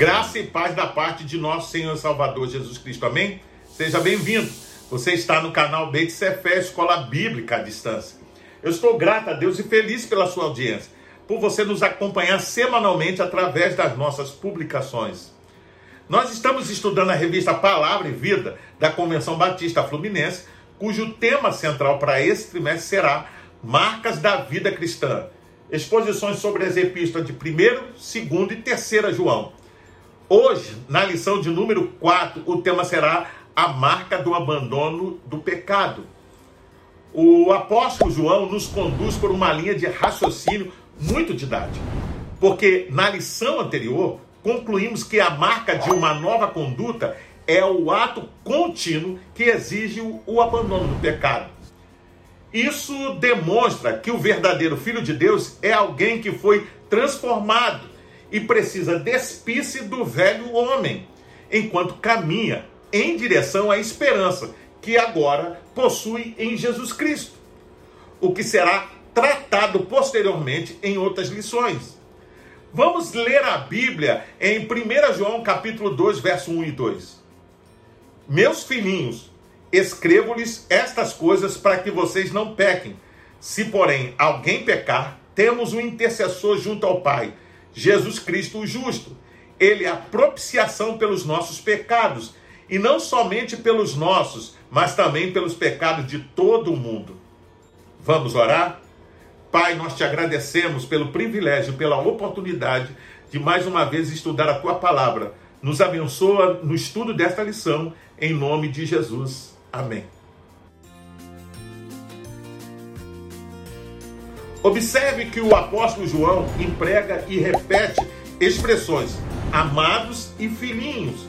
Graça e paz da parte de nosso Senhor Salvador Jesus Cristo. Amém? Seja bem-vindo. Você está no canal Beit Cefé, Escola Bíblica à Distância. Eu estou grato a Deus e feliz pela sua audiência, por você nos acompanhar semanalmente através das nossas publicações. Nós estamos estudando a revista Palavra e Vida da Convenção Batista Fluminense, cujo tema central para esse trimestre será Marcas da Vida Cristã. Exposições sobre as epístolas de 1, 2 e 3 João. Hoje, na lição de número 4, o tema será a marca do abandono do pecado. O apóstolo João nos conduz por uma linha de raciocínio muito didática, porque na lição anterior concluímos que a marca de uma nova conduta é o ato contínuo que exige o abandono do pecado. Isso demonstra que o verdadeiro filho de Deus é alguém que foi transformado e precisa despir-se do velho homem, enquanto caminha em direção à esperança que agora possui em Jesus Cristo, o que será tratado posteriormente em outras lições. Vamos ler a Bíblia em 1 João capítulo 2, verso 1 e 2. Meus filhinhos, escrevo-lhes estas coisas para que vocês não pequem. Se, porém, alguém pecar, temos um intercessor junto ao Pai, Jesus Cristo o justo. Ele é a propiciação pelos nossos pecados, e não somente pelos nossos, mas também pelos pecados de todo o mundo. Vamos orar? Pai, nós te agradecemos pelo privilégio, pela oportunidade de mais uma vez estudar a tua palavra. Nos abençoa no estudo desta lição, em nome de Jesus. Amém. Observe que o apóstolo João emprega e repete expressões amados e filhinhos.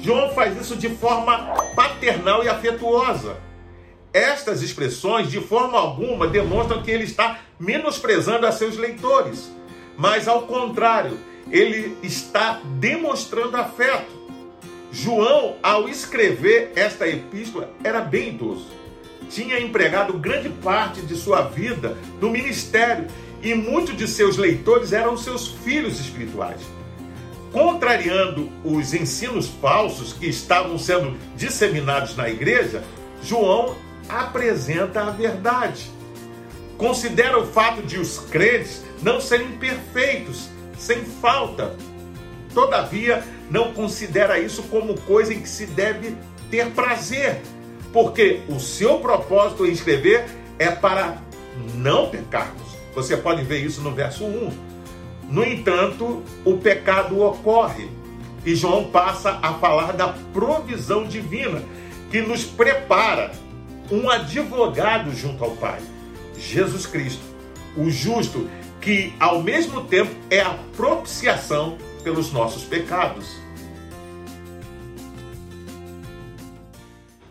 João faz isso de forma paternal e afetuosa. Estas expressões, de forma alguma, demonstram que ele está menosprezando a seus leitores, mas ao contrário, ele está demonstrando afeto. João, ao escrever esta epístola, era bem idoso tinha empregado grande parte de sua vida no ministério e muitos de seus leitores eram seus filhos espirituais. Contrariando os ensinos falsos que estavam sendo disseminados na igreja, João apresenta a verdade. Considera o fato de os crentes não serem perfeitos, sem falta. Todavia, não considera isso como coisa em que se deve ter prazer, porque o seu propósito em escrever é para não pecarmos. Você pode ver isso no verso 1. No entanto, o pecado ocorre. E João passa a falar da provisão divina que nos prepara um advogado junto ao Pai, Jesus Cristo, o justo, que ao mesmo tempo é a propiciação pelos nossos pecados.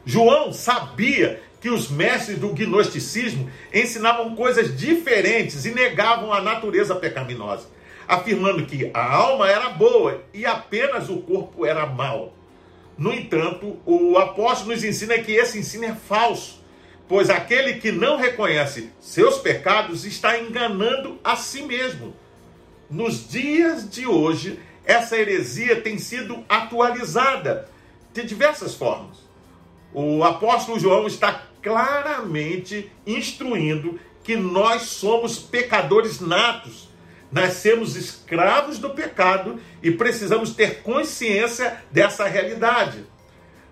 João sabia que os mestres do gnosticismo ensinavam coisas diferentes e negavam a natureza pecaminosa, afirmando que a alma era boa e apenas o corpo era mau. No entanto, o apóstolo nos ensina que esse ensino é falso, pois aquele que não reconhece seus pecados está enganando a si mesmo. Nos dias de hoje, essa heresia tem sido atualizada de diversas formas o apóstolo João está claramente instruindo que nós somos pecadores natos, nascemos escravos do pecado e precisamos ter consciência dessa realidade.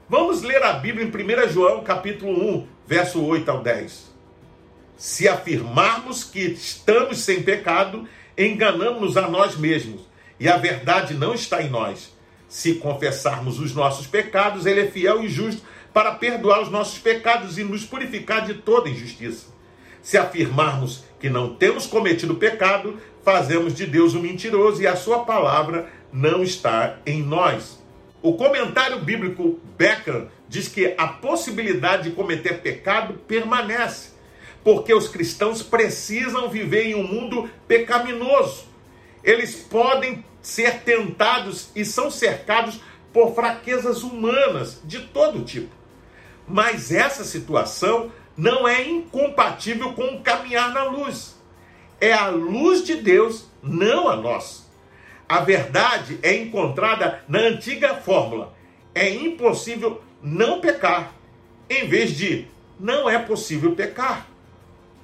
Vamos ler a Bíblia em 1 João, capítulo 1, verso 8 ao 10. Se afirmarmos que estamos sem pecado, enganamos-nos a nós mesmos, e a verdade não está em nós. Se confessarmos os nossos pecados, ele é fiel e justo para perdoar os nossos pecados e nos purificar de toda injustiça. Se afirmarmos que não temos cometido pecado, fazemos de Deus um mentiroso e a sua palavra não está em nós. O comentário bíblico Becker diz que a possibilidade de cometer pecado permanece, porque os cristãos precisam viver em um mundo pecaminoso. Eles podem ser tentados e são cercados por fraquezas humanas de todo tipo. Mas essa situação não é incompatível com o caminhar na luz. É a luz de Deus, não a nós. A verdade é encontrada na antiga fórmula: é impossível não pecar, em vez de não é possível pecar.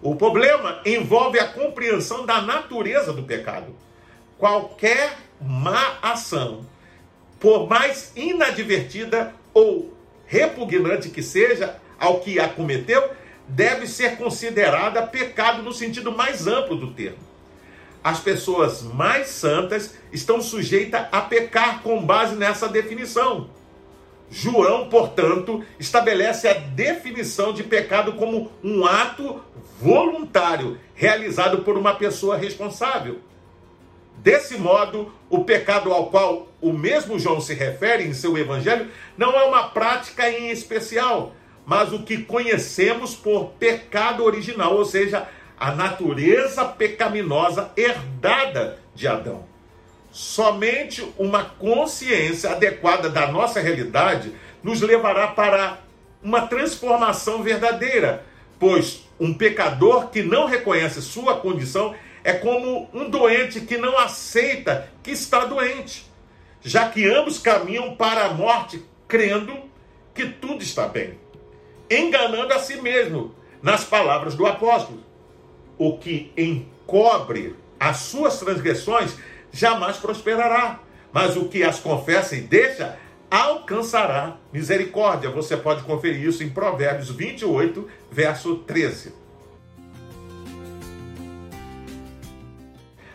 O problema envolve a compreensão da natureza do pecado. Qualquer má ação, por mais inadvertida ou repugnante que seja ao que a cometeu, deve ser considerada pecado no sentido mais amplo do termo. As pessoas mais santas estão sujeitas a pecar com base nessa definição. João, portanto, estabelece a definição de pecado como um ato voluntário realizado por uma pessoa responsável. Desse modo, o pecado ao qual o mesmo João se refere em seu evangelho não é uma prática em especial, mas o que conhecemos por pecado original, ou seja, a natureza pecaminosa herdada de Adão. Somente uma consciência adequada da nossa realidade nos levará para uma transformação verdadeira, pois um pecador que não reconhece sua condição é como um doente que não aceita que está doente, já que ambos caminham para a morte crendo que tudo está bem, enganando a si mesmo, nas palavras do apóstolo. O que encobre as suas transgressões jamais prosperará. Mas o que as confessa e deixa alcançará misericórdia. Você pode conferir isso em Provérbios 28, verso 13.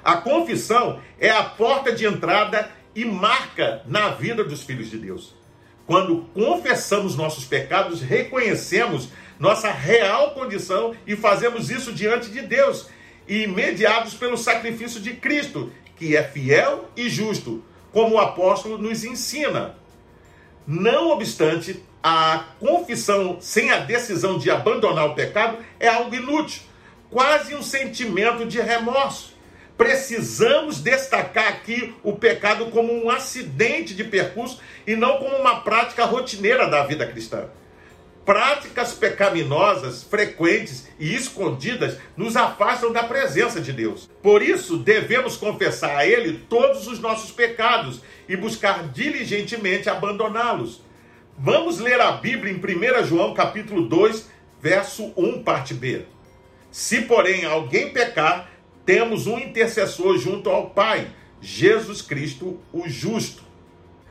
A confissão é a porta de entrada e marca na vida dos filhos de Deus. Quando confessamos nossos pecados, reconhecemos nossa real condição e fazemos isso diante de Deus, e mediados pelo sacrifício de Cristo, que é fiel e justo, como o apóstolo nos ensina. Não obstante, a confissão sem a decisão de abandonar o pecado é algo inútil, quase um sentimento de remorso. Precisamos destacar aqui o pecado como um acidente de percurso e não como uma prática rotineira da vida cristã. Práticas pecaminosas frequentes e escondidas nos afastam da presença de Deus. Por isso, devemos confessar a Ele todos os nossos pecados e buscar diligentemente abandoná-los. Vamos ler a Bíblia em 1 João capítulo 2, verso 1, parte B. Se, porém, alguém pecar, temos um intercessor junto ao Pai, Jesus Cristo, o justo.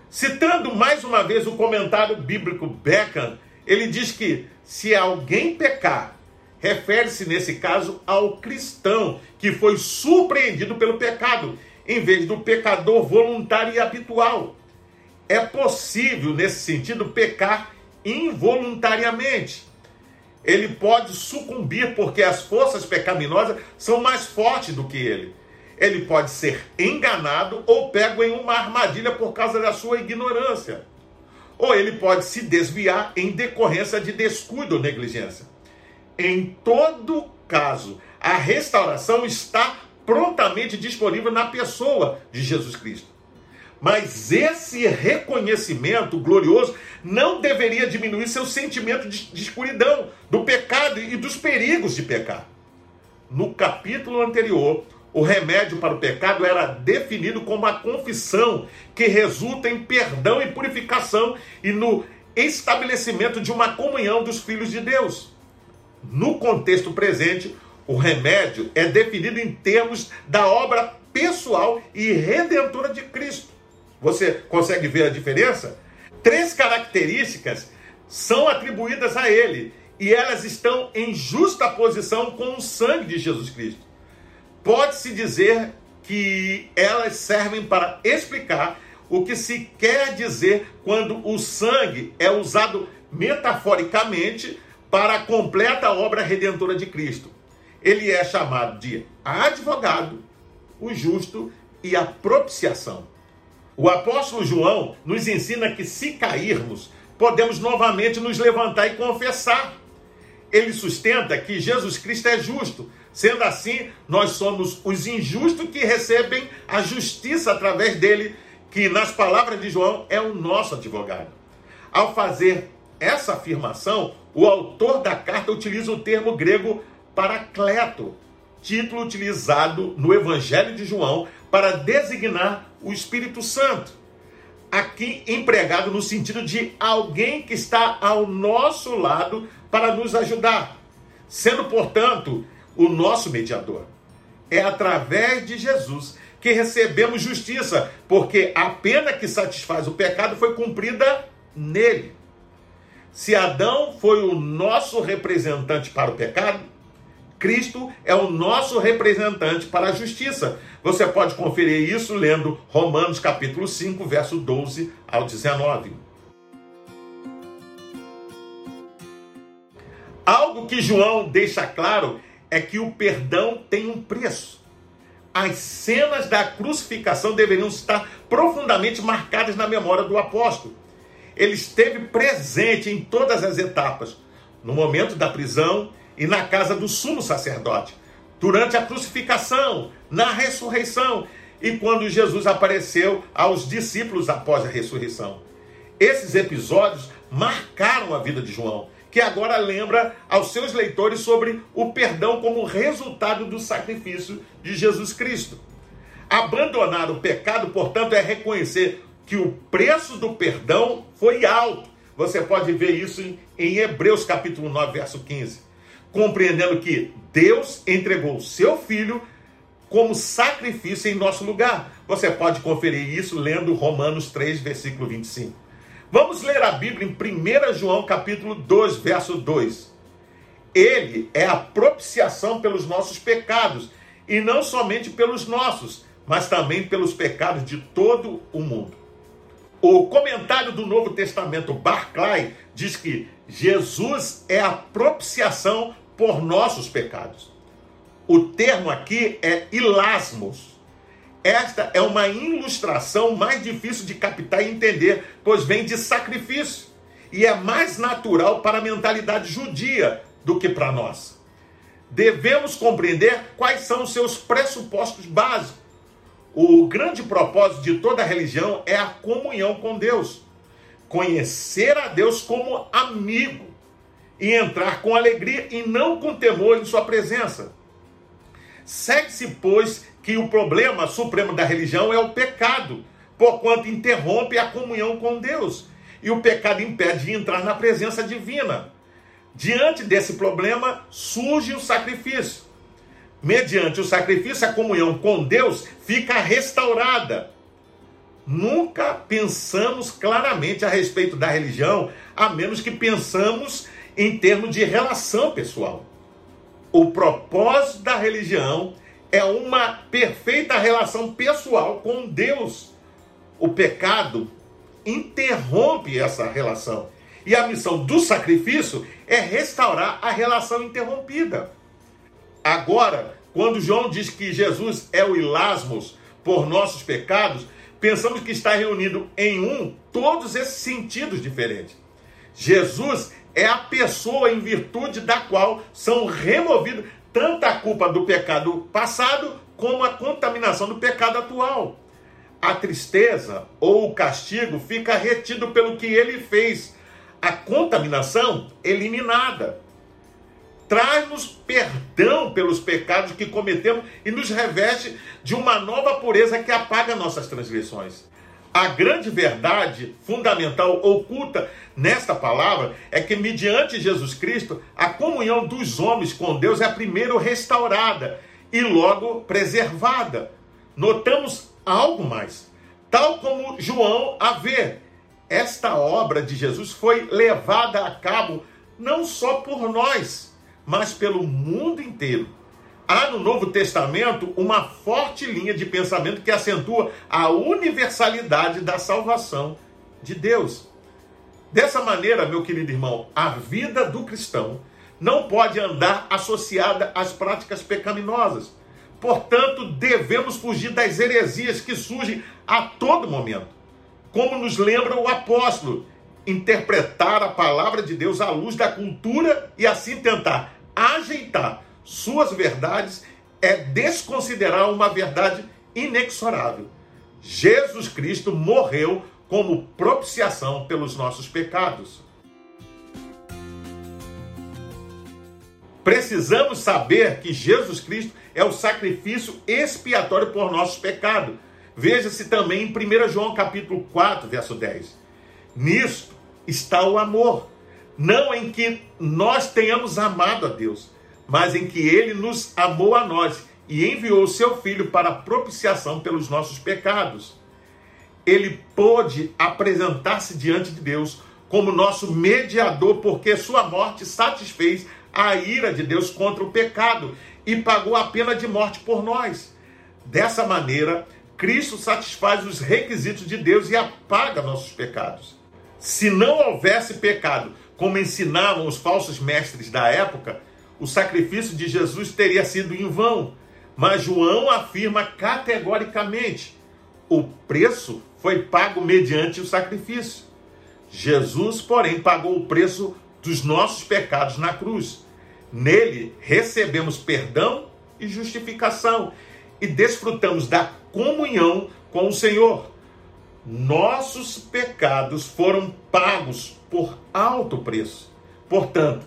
Citando mais uma vez o comentário bíblico Beckham, ele diz que se alguém pecar, refere-se nesse caso ao cristão que foi surpreendido pelo pecado, em vez do pecador voluntário e habitual. É possível, nesse sentido, pecar involuntariamente. Ele pode sucumbir porque as forças pecaminosas são mais fortes do que ele. Ele pode ser enganado ou pego em uma armadilha por causa da sua ignorância ou ele pode se desviar em decorrência de descuido ou negligência. Em todo caso, a restauração está prontamente disponível na pessoa de Jesus Cristo. Mas esse reconhecimento glorioso não deveria diminuir seu sentimento de, de escuridão, do pecado e dos perigos de pecar. No capítulo anterior, o remédio para o pecado era definido como a confissão, que resulta em perdão e purificação e no estabelecimento de uma comunhão dos filhos de Deus. No contexto presente, o remédio é definido em termos da obra pessoal e redentora de Cristo. Você consegue ver a diferença? Três características são atribuídas a ele e elas estão em justa posição com o sangue de Jesus Cristo pode-se dizer que elas servem para explicar o que se quer dizer quando o sangue é usado metaforicamente para a completa obra redentora de Cristo. Ele é chamado de advogado, o justo e a propiciação. O apóstolo João nos ensina que se cairmos, podemos novamente nos levantar e confessar. Ele sustenta que Jesus Cristo é justo, Sendo assim, nós somos os injustos que recebem a justiça através dele, que nas palavras de João é o nosso advogado. Ao fazer essa afirmação, o autor da carta utiliza o termo grego paracleto, título utilizado no Evangelho de João para designar o Espírito Santo. Aqui empregado no sentido de alguém que está ao nosso lado para nos ajudar, sendo, portanto, o nosso mediador. É através de Jesus que recebemos justiça, porque a pena que satisfaz o pecado foi cumprida nele. Se Adão foi o nosso representante para o pecado, Cristo é o nosso representante para a justiça. Você pode conferir isso lendo Romanos capítulo 5, verso 12 ao 19. Algo que João deixa claro é que o perdão tem um preço. As cenas da crucificação deveriam estar profundamente marcadas na memória do apóstolo ele esteve presente em todas as etapas, no momento da prisão e na casa do sumo sacerdote, durante a crucificação, na ressurreição e quando Jesus apareceu aos discípulos após a ressurreição. Esses episódios marcaram a vida de João, que agora lembra aos seus leitores sobre o perdão como resultado do sacrifício de Jesus Cristo. Abandonar o pecado, portanto, é reconhecer que o preço do perdão foi alto. Você pode ver isso em, Hebreus capítulo 9, verso 15. Compreendendo que Deus entregou o seu filho como sacrifício em nosso lugar. Você pode conferir isso lendo Romanos 3, versículo 25. Vamos ler a Bíblia em 1 João capítulo 2, verso 2. Ele é a propiciação pelos nossos pecados, e não somente pelos nossos, mas também pelos pecados de todo o mundo. O comentário do Novo Testamento, Barclay, diz que Jesus é a propiciação por nossos pecados. O termo aqui é ilasmos. Esta é uma ilustração mais difícil de captar e entender, pois vem de sacrifício e é mais natural para a mentalidade judia do que para nós. Devemos compreender quais são os seus pressupostos básicos o grande propósito de toda religião é a comunhão com Deus. Conhecer a Deus como amigo e entrar com alegria e não com temor em sua presença. Segue-se, pois, que o problema supremo da religião é o pecado, porquanto interrompe a comunhão com Deus. E o pecado impede de entrar na presença divina. Diante desse problema surge o sacrifício mediante o sacrifício, a comunhão com Deus fica restaurada. Nunca pensamos claramente a respeito da religião, a menos que pensamos em termos de relação pessoal. O propósito da religião é uma perfeita relação pessoal com Deus. O pecado interrompe essa relação. E a missão do sacrifício é restaurar a relação interrompida. Agora, quando João diz que Jesus é o Ilasmos por nossos pecados, pensamos que está reunido em um todos esses sentidos diferentes. Jesus é a pessoa em virtude da qual são removidos tanto a culpa do pecado passado como a contaminação do pecado atual. A tristeza ou o castigo fica retido pelo que ele fez, a contaminação eliminada traz-nos perdão pelos pecados que cometemos e nos reveste de uma nova pureza que apaga nossas transgressões. A grande verdade fundamental oculta nesta palavra é que, mediante Jesus Cristo, a comunhão dos homens com Deus é primeiro restaurada e logo preservada. Notamos algo mais. Tal como João a vê, esta obra de Jesus foi levada a cabo não só por nós, mas pelo mundo inteiro. Há no Novo Testamento uma forte linha de pensamento que acentua a universalidade da salvação de Deus. Dessa maneira, meu querido irmão, a vida do cristão não pode andar associada às práticas pecaminosas. Portanto, devemos fugir das heresias que surgem a todo momento. Como nos lembra o apóstolo, interpretar a palavra de Deus à luz da cultura e assim tentar ajeitar suas verdades é desconsiderar uma verdade inexorável. Jesus Cristo morreu como propiciação pelos nossos pecados. Precisamos saber que Jesus Cristo é o sacrifício expiatório por nossos pecados. Veja-se também em 1 João capítulo 4, verso 10. Nisto está o amor, não em que nós tenhamos amado a Deus, mas em que ele nos amou a nós e enviou o seu filho para propiciação pelos nossos pecados. Ele pôde apresentar-se diante de Deus como nosso mediador, porque sua morte satisfez a ira de Deus contra o pecado e pagou a pena de morte por nós. Dessa maneira, Cristo satisfaz os requisitos de Deus e apaga nossos pecados. Se não houvesse pecado, como ensinavam os falsos mestres da época, o sacrifício de Jesus teria sido em vão. Mas João afirma categoricamente: o preço foi pago mediante o sacrifício. Jesus, porém, pagou o preço dos nossos pecados na cruz. Nele recebemos perdão e justificação e desfrutamos da comunhão com o Senhor. Nossos pecados foram pagos por alto preço. Portanto,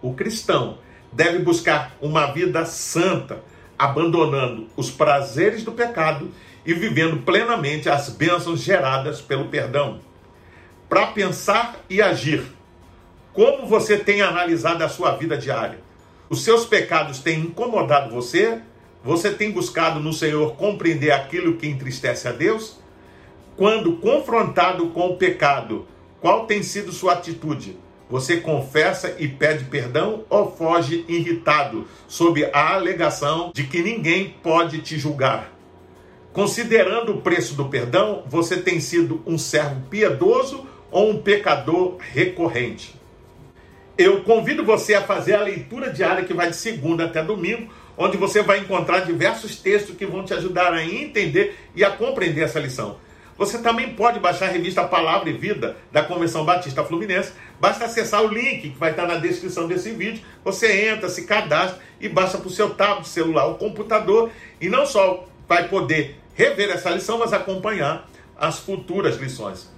o cristão deve buscar uma vida santa, abandonando os prazeres do pecado e vivendo plenamente as bênçãos geradas pelo perdão. Para pensar e agir como você tem analisado a sua vida diária? Os seus pecados têm incomodado você? Você tem buscado no Senhor compreender aquilo que entristece a Deus? Quando confrontado com o pecado, qual tem sido sua atitude? Você confessa e pede perdão ou foge irritado sob a alegação de que ninguém pode te julgar? Considerando o preço do perdão, você tem sido um servo piedoso ou um pecador recorrente? eu convido você a fazer a leitura diária que vai de segunda até domingo, onde você vai encontrar diversos textos que vão te ajudar a entender e a compreender essa lição. Você também pode baixar a revista Palavra e Vida da Convenção Batista Fluminense. Basta acessar o link que vai estar na descrição desse vídeo. Você entra, se cadastra e baixa para o seu tablet, celular ou computador. E não só vai poder rever essa lição, mas acompanhar as futuras lições.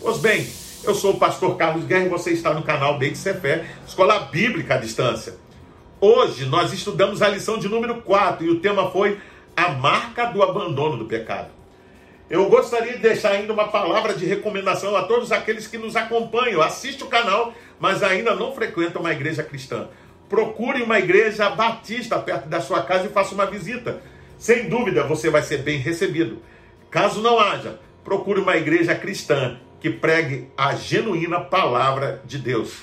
Pois bem, eu sou o pastor Carlos Guerra e você está no canal Beit Fé, Escola Bíblica à Distância. Hoje nós estudamos a lição de número 4 e o tema foi a marca do abandono do pecado. Eu gostaria de deixar ainda uma palavra de recomendação a todos aqueles que nos acompanham, assiste o canal, mas ainda não frequentam uma igreja cristã. Procure uma igreja batista perto da sua casa e faça uma visita. Sem dúvida você vai ser bem recebido. Caso não haja, procure uma igreja cristã que pregue a genuína palavra de Deus.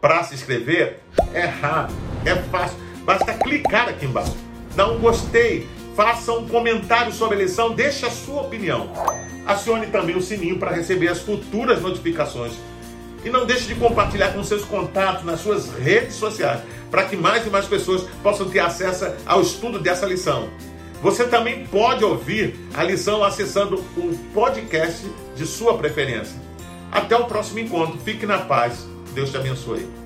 Para se inscrever é rápido, é fácil. Basta clicar aqui embaixo, dar um gostei, faça um comentário sobre a lição, deixe a sua opinião. Acione também o sininho para receber as futuras notificações. E não deixe de compartilhar com seus contatos nas suas redes sociais, para que mais e mais pessoas possam ter acesso ao estudo dessa lição. Você também pode ouvir a lição acessando o podcast de sua preferência. Até o próximo encontro. Fique na paz. Deus te abençoe.